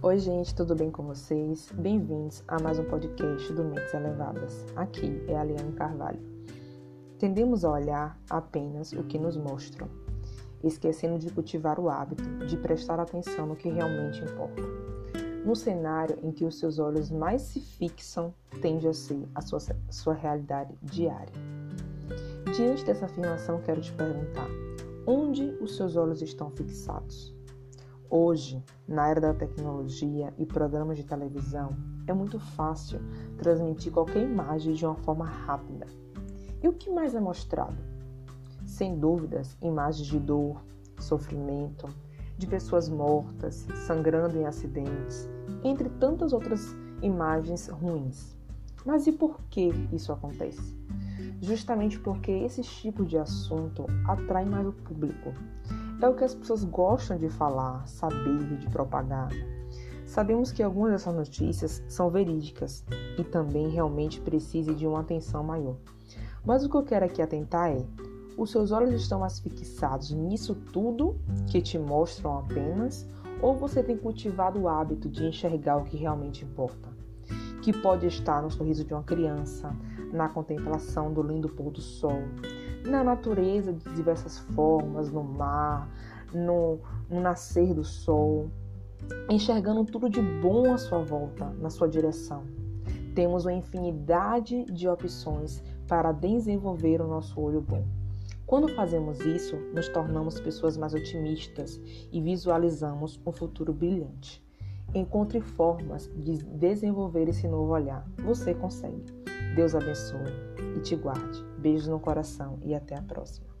Oi, gente, tudo bem com vocês? Bem-vindos a mais um podcast do Mentes Elevadas. Aqui é a Liane Carvalho. Tendemos a olhar apenas o que nos mostram, esquecendo de cultivar o hábito de prestar atenção no que realmente importa. No cenário em que os seus olhos mais se fixam, tende a ser a sua, sua realidade diária. Diante dessa afirmação, quero te perguntar: onde os seus olhos estão fixados? Hoje, na era da tecnologia e programas de televisão, é muito fácil transmitir qualquer imagem de uma forma rápida. E o que mais é mostrado? Sem dúvidas, imagens de dor, sofrimento, de pessoas mortas, sangrando em acidentes, entre tantas outras imagens ruins. Mas e por que isso acontece? Justamente porque esse tipo de assunto atrai mais o público é o que as pessoas gostam de falar, saber, de propagar. Sabemos que algumas dessas notícias são verídicas e também realmente precisam de uma atenção maior. Mas o que eu quero aqui atentar é: os seus olhos estão mais fixados nisso tudo que te mostram apenas, ou você tem cultivado o hábito de enxergar o que realmente importa? Que pode estar no sorriso de uma criança, na contemplação do lindo pôr do sol, na natureza de diversas formas, no mar, no, no nascer do sol, enxergando tudo de bom à sua volta, na sua direção. Temos uma infinidade de opções para desenvolver o nosso olho bom. Quando fazemos isso, nos tornamos pessoas mais otimistas e visualizamos um futuro brilhante. Encontre formas de desenvolver esse novo olhar. Você consegue. Deus abençoe e te guarde. Beijos no coração e até a próxima.